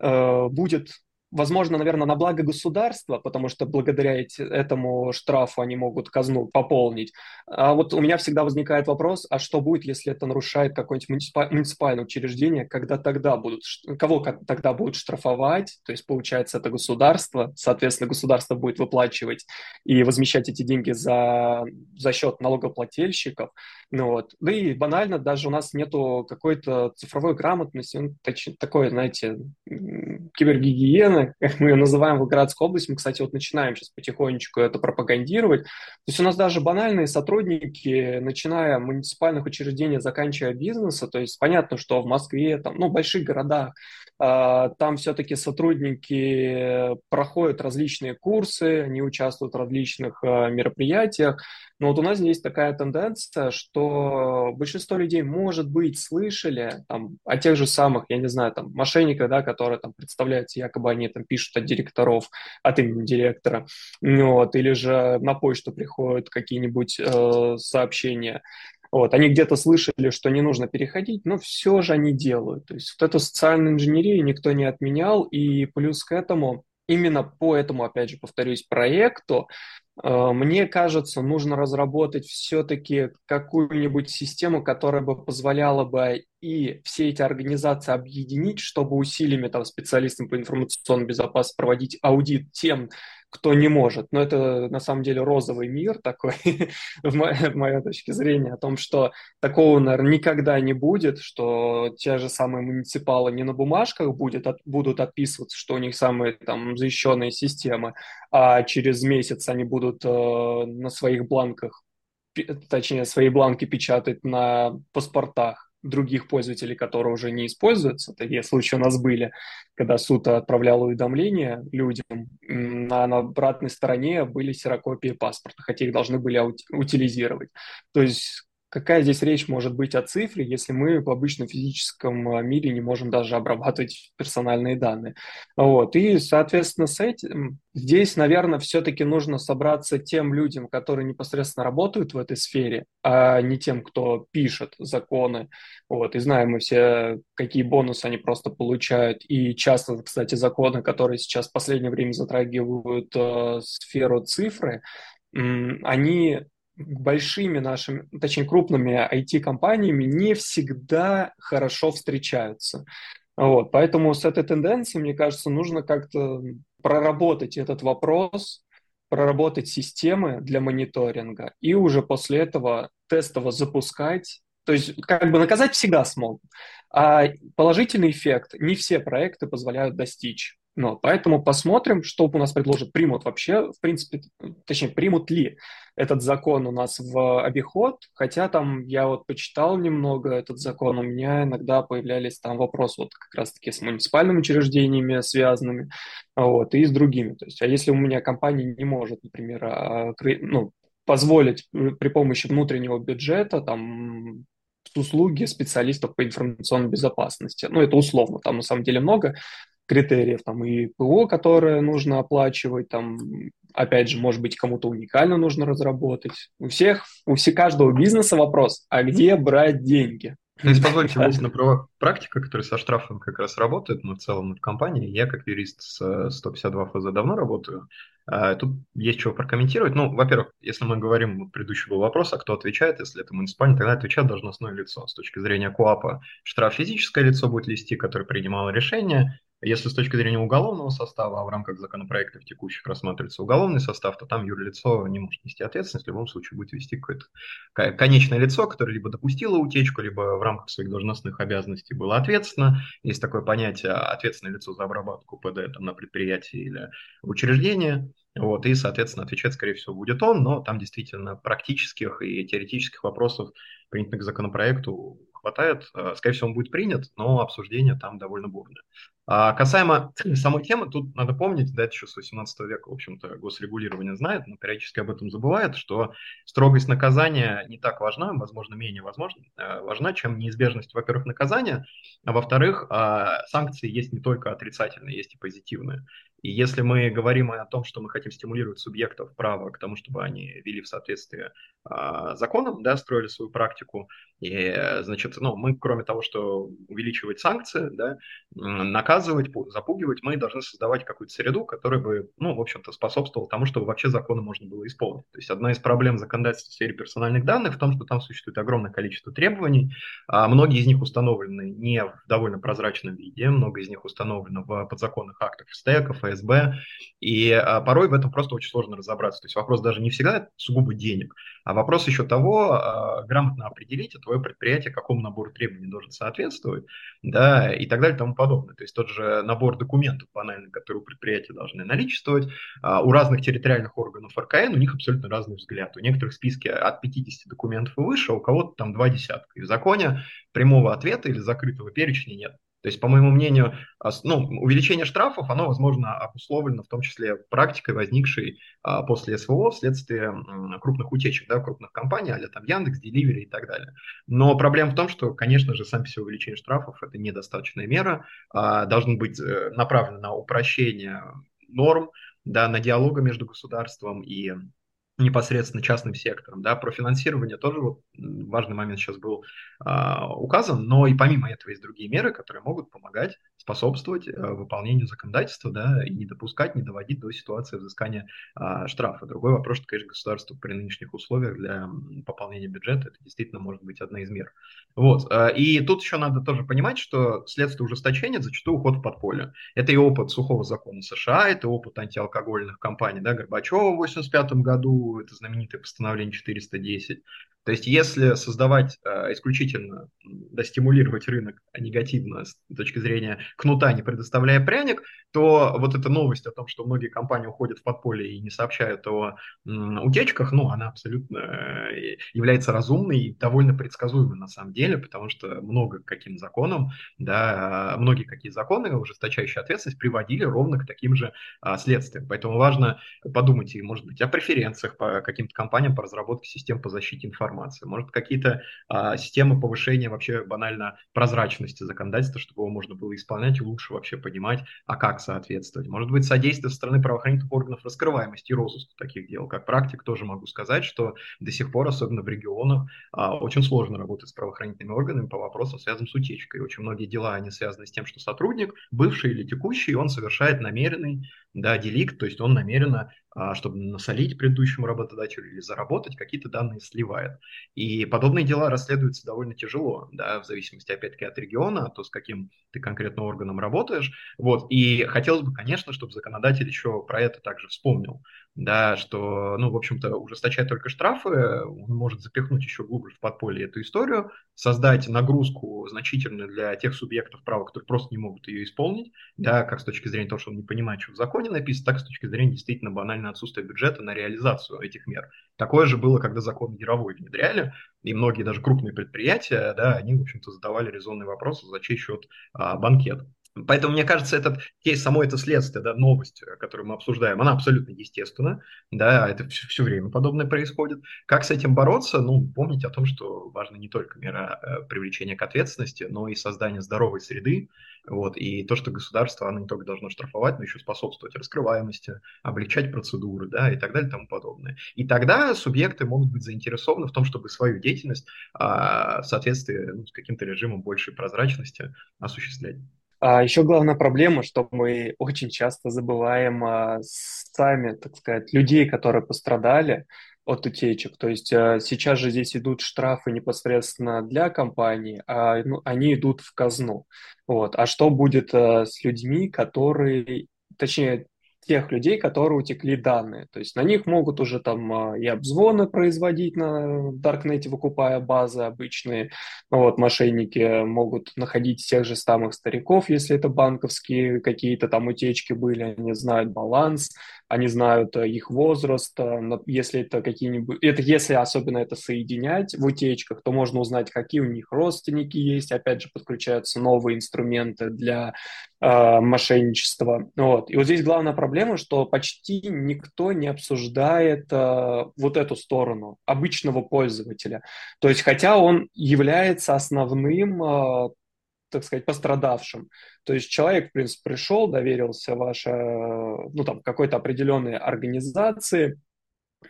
э, будет Возможно, наверное, на благо государства, потому что благодаря этому штрафу они могут казну пополнить. А вот у меня всегда возникает вопрос, а что будет, если это нарушает какое-нибудь муниципальное учреждение, когда тогда будут, кого тогда будут штрафовать? То есть, получается, это государство, соответственно, государство будет выплачивать и возмещать эти деньги за, за счет налогоплательщиков. Ну вот. Да и банально, даже у нас нету какой-то цифровой грамотности, ну, такой, знаете, кибергигиены, как мы ее называем в Волгоградской области. Мы, кстати, вот начинаем сейчас потихонечку это пропагандировать. То есть у нас даже банальные сотрудники, начиная муниципальных учреждений, заканчивая бизнеса, то есть понятно, что в Москве, там, ну, в больших городах, а, там все-таки сотрудники проходят различные курсы, они участвуют в различных а, мероприятиях. Но вот у нас есть такая тенденция, что большинство людей, может быть, слышали там, о тех же самых, я не знаю, там, мошенниках, да, которые там представляются, якобы они там пишут от директоров, от имени директора, вот, или же на почту приходят какие-нибудь э, сообщения. Вот, они где-то слышали, что не нужно переходить, но все же они делают. То есть вот эту социальную инженерию никто не отменял, и плюс к этому, именно по этому, опять же, повторюсь, проекту, мне кажется, нужно разработать все-таки какую-нибудь систему, которая бы позволяла бы и все эти организации объединить, чтобы усилиями там, специалистам по информационной безопасности проводить аудит тем кто не может. Но это на самом деле розовый мир такой, в, в моей точке зрения, о том, что такого, наверное, никогда не будет, что те же самые муниципалы не на бумажках будет, от, будут отписываться, что у них самые там защищенные системы, а через месяц они будут э, на своих бланках, точнее, свои бланки печатать на паспортах других пользователей, которые уже не используются. Такие случаи у нас были, когда суд отправлял уведомления людям, а на обратной стороне были серокопии паспорта, хотя их должны были утилизировать. То есть какая здесь речь может быть о цифре, если мы в обычном физическом а, мире не можем даже обрабатывать персональные данные. Вот. И, соответственно, с этим здесь, наверное, все-таки нужно собраться тем людям, которые непосредственно работают в этой сфере, а не тем, кто пишет законы. Вот. И знаем мы все, какие бонусы они просто получают. И часто, кстати, законы, которые сейчас в последнее время затрагивают э, сферу цифры, они большими нашими, точнее крупными IT-компаниями не всегда хорошо встречаются. Вот, поэтому с этой тенденцией, мне кажется, нужно как-то проработать этот вопрос, проработать системы для мониторинга и уже после этого тестово запускать. То есть как бы наказать всегда смогут, а положительный эффект не все проекты позволяют достичь. Ну, поэтому посмотрим, что у нас предложат. Примут вообще, в принципе, точнее, примут ли этот закон у нас в обиход. Хотя там я вот почитал немного этот закон, у меня иногда появлялись там вопросы вот как раз-таки с муниципальными учреждениями связанными, вот, и с другими. То есть, а если у меня компания не может, например, а, ну, позволить при помощи внутреннего бюджета там услуги специалистов по информационной безопасности. Ну, это условно, там на самом деле много критериев, там и ПО, которое нужно оплачивать, там, опять же, может быть, кому-то уникально нужно разработать. У всех, у всех каждого бизнеса вопрос, а где брать деньги? Ну, если позвольте, есть на практика, которая со штрафом как раз работает, но в целом в компании. Я как юрист с 152 ФЗ давно работаю. А, тут есть чего прокомментировать. Ну, во-первых, если мы говорим, предыдущий был вопрос, а кто отвечает, если это муниципальный, тогда отвечает должностное лицо. С точки зрения КОАПа штраф физическое лицо будет вести, которое принимало решение, если с точки зрения уголовного состава, а в рамках законопроектов текущих рассматривается уголовный состав, то там юрлицо не может нести ответственность, в любом случае будет вести какое-то конечное лицо, которое либо допустило утечку, либо в рамках своих должностных обязанностей было ответственно. Есть такое понятие ответственное лицо за обработку ПД там, на предприятии или учреждении. Вот, и, соответственно, отвечать, скорее всего, будет он, но там действительно практических и теоретических вопросов, принятых к законопроекту, хватает. Скорее всего, он будет принят, но обсуждение там довольно бурное. А касаемо самой темы, тут надо помнить, да, это еще с 18 века, в общем-то, госрегулирование знает, но периодически об этом забывает, что строгость наказания не так важна, возможно, менее возможно, э, важна, чем неизбежность, во-первых, наказания, а во-вторых, а, санкции есть не только отрицательные, есть и позитивные. И если мы говорим о том, что мы хотим стимулировать субъектов права к тому, чтобы они вели в соответствии э, законам, да, строили свою практику, и, значит, ну, мы, кроме того, что увеличивать санкции, да, наказывать, запугивать, мы должны создавать какую-то среду, которая бы, ну, в общем-то, способствовала тому, чтобы вообще законы можно было исполнить. То есть одна из проблем законодательства в сфере персональных данных в том, что там существует огромное количество требований, а многие из них установлены не в довольно прозрачном виде, много из них установлено в подзаконных актах СТЭКов, ФСБ, и а, порой в этом просто очень сложно разобраться. То есть вопрос даже не всегда сугубо денег, а вопрос еще того, а, грамотно определить, это твое предприятие какому набору требований должен соответствовать, да, и так далее и тому подобное. То есть тот же набор документов банально, которые у предприятия должны наличествовать, а, у разных территориальных органов РКН у них абсолютно разный взгляд. У некоторых списки от 50 документов и выше, а у кого-то там два десятка. И в законе прямого ответа или закрытого перечня нет. То есть, по моему мнению, ну, увеличение штрафов, оно, возможно, обусловлено в том числе практикой, возникшей а, после СВО вследствие м, крупных утечек, да, крупных компаний, а там Яндекс, Деливери и так далее. Но проблема в том, что, конечно же, сам все увеличение штрафов – это недостаточная мера, а, быть э, направлены на упрощение норм, да, на диалога между государством и непосредственно частным сектором. Да, про финансирование тоже вот важный момент сейчас был а, указан, но и помимо этого есть другие меры, которые могут помогать способствовать а, выполнению законодательства да, и не допускать, не доводить до ситуации взыскания а, штрафа. Другой вопрос, что, конечно, государство при нынешних условиях для пополнения бюджета это действительно может быть одна из мер. Вот. А, и тут еще надо тоже понимать, что следствие ужесточения зачастую уход в подполье. Это и опыт сухого закона США, это опыт антиалкогольных кампаний да, Горбачева в 1985 году, это знаменитое постановление 410. То есть если создавать э, исключительно, да, стимулировать рынок негативно с точки зрения кнута, не предоставляя пряник, то вот эта новость о том, что многие компании уходят в подполье и не сообщают о утечках, ну, она абсолютно э, является разумной и довольно предсказуемой на самом деле, потому что много каким законам, да, многие какие законы, ужесточающие ответственность, приводили ровно к таким же а, следствиям. Поэтому важно подумать, и, может быть, о преференциях по каким-то компаниям по разработке систем по защите информации, может, какие-то а, системы повышения вообще банально прозрачности законодательства, чтобы его можно было исполнять лучше вообще понимать, а как соответствовать. Может быть, содействие со стороны правоохранительных органов раскрываемости и розыску таких дел. Как практик тоже могу сказать, что до сих пор, особенно в регионах, а, очень сложно работать с правоохранительными органами по вопросам, связанным с утечкой. Очень многие дела, они связаны с тем, что сотрудник, бывший или текущий, он совершает намеренный да, деликт, то есть он намеренно а, чтобы насолить предыдущему работодателю или заработать, какие-то данные сливает. И подобные дела расследуются довольно тяжело, да, в зависимости, опять-таки, от региона, то, с каким ты конкретно органом работаешь. Вот. И хотелось бы, конечно, чтобы законодатель еще про это также вспомнил, да, что, ну, в общем-то, ужесточать только штрафы, он может запихнуть еще глубже в подполье эту историю, создать нагрузку значительную для тех субъектов права, которые просто не могут ее исполнить, да, как с точки зрения того, что он не понимает, что в законе написано, так и с точки зрения действительно банально отсутствия бюджета на реализацию этих мер. Такое же было, когда закон Яровой внедряли, и многие даже крупные предприятия, да, они, в общем-то, задавали резонные вопросы, за чей счет а, банкет. Поэтому, мне кажется, этот кейс, само это следствие, да, новость, которую мы обсуждаем, она абсолютно естественна, да, это все, все время подобное происходит. Как с этим бороться? Ну, помните о том, что важно не только мера э, привлечения к ответственности, но и создание здоровой среды, вот, и то, что государство, оно не только должно штрафовать, но еще способствовать раскрываемости, облегчать процедуры, да, и так далее, и тому подобное. И тогда субъекты могут быть заинтересованы в том, чтобы свою деятельность а, в соответствии ну, с каким-то режимом большей прозрачности осуществлять. А еще главная проблема, что мы очень часто забываем а, сами, так сказать, людей, которые пострадали от утечек. То есть а, сейчас же здесь идут штрафы непосредственно для компании, а ну, они идут в казну. Вот. А что будет а, с людьми, которые, точнее, тех людей, которые утекли данные. То есть на них могут уже там а, и обзвоны производить на Даркнете, выкупая базы обычные. Вот, мошенники могут находить тех же самых стариков, если это банковские какие-то там утечки были, они знают баланс, они знают э, их возраст, э, если это какие-нибудь, это если особенно это соединять в утечках, то можно узнать, какие у них родственники есть, опять же, подключаются новые инструменты для э, мошенничества. Вот. И вот здесь главная проблема, что почти никто не обсуждает э, вот эту сторону обычного пользователя. То есть, хотя он является основным э, так сказать, пострадавшим. То есть человек, в принципе, пришел, доверился вашей, ну, там, какой-то определенной организации,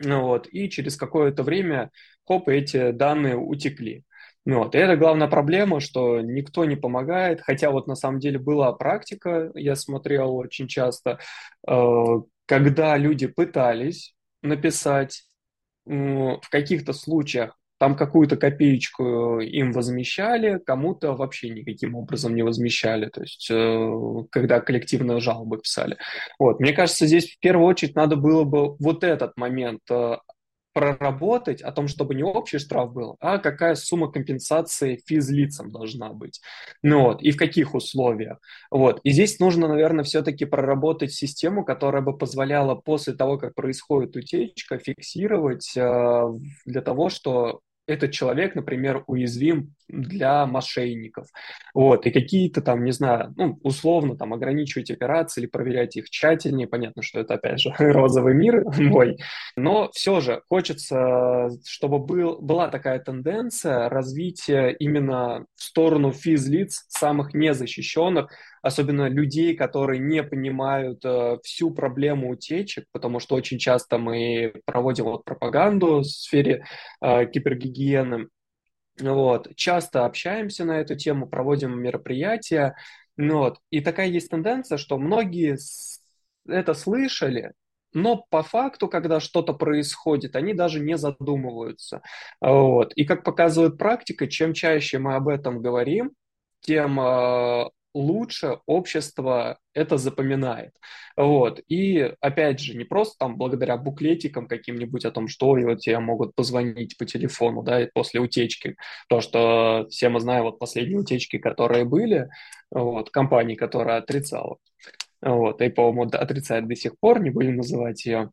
ну, вот, и через какое-то время, хоп, эти данные утекли. Ну, вот. И это главная проблема, что никто не помогает, хотя вот на самом деле была практика, я смотрел очень часто, э, когда люди пытались написать, в каких-то случаях там какую-то копеечку им возмещали, кому-то вообще никаким образом не возмещали, то есть э, когда коллективные жалобы писали. Вот. Мне кажется, здесь в первую очередь надо было бы вот этот момент э, проработать о том, чтобы не общий штраф был, а какая сумма компенсации физлицам должна быть. Ну вот, и в каких условиях. Вот. И здесь нужно, наверное, все-таки проработать систему, которая бы позволяла после того, как происходит утечка, фиксировать э, для того, что этот человек, например, уязвим для мошенников. Вот, и какие-то там, не знаю, ну, условно там ограничивать операции или проверять их тщательнее. Понятно, что это, опять же, розовый мир мой. Но все же хочется, чтобы был, была такая тенденция развития именно в сторону физлиц, самых незащищенных, особенно людей, которые не понимают э, всю проблему утечек, потому что очень часто мы проводим вот пропаганду в сфере э, кибергигиены, вот, часто общаемся на эту тему, проводим мероприятия, ну вот, и такая есть тенденция, что многие это слышали, но по факту, когда что-то происходит, они даже не задумываются. Вот. И как показывает практика, чем чаще мы об этом говорим, тем э, лучше общество это запоминает. Вот. И опять же, не просто там благодаря буклетикам каким-нибудь о том, что вот тебе могут позвонить по телефону, да, после утечки. То, что все мы знаем, вот последние утечки, которые были, вот, компании, которая отрицала. Вот, и, по-моему, отрицает до сих пор, не будем называть ее,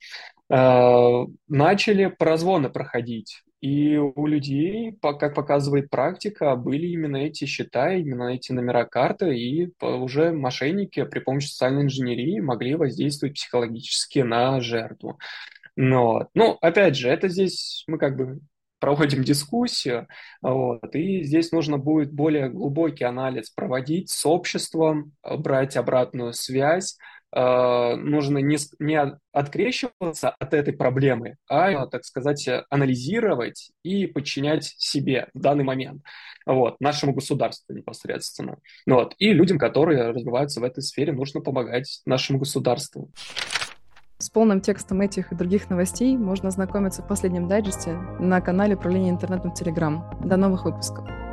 э, начали прозвоны проходить и у людей, как показывает практика, были именно эти счета, именно эти номера карты, и уже мошенники при помощи социальной инженерии могли воздействовать психологически на жертву. Но, ну, опять же, это здесь мы как бы проводим дискуссию, вот, и здесь нужно будет более глубокий анализ проводить с обществом, брать обратную связь, нужно не, не открещиваться от этой проблемы, а, так сказать, анализировать и подчинять себе в данный момент, вот, нашему государству непосредственно. Вот. И людям, которые развиваются в этой сфере, нужно помогать нашему государству. С полным текстом этих и других новостей можно ознакомиться в последнем дайджесте на канале управления интернетом Telegram. До новых выпусков!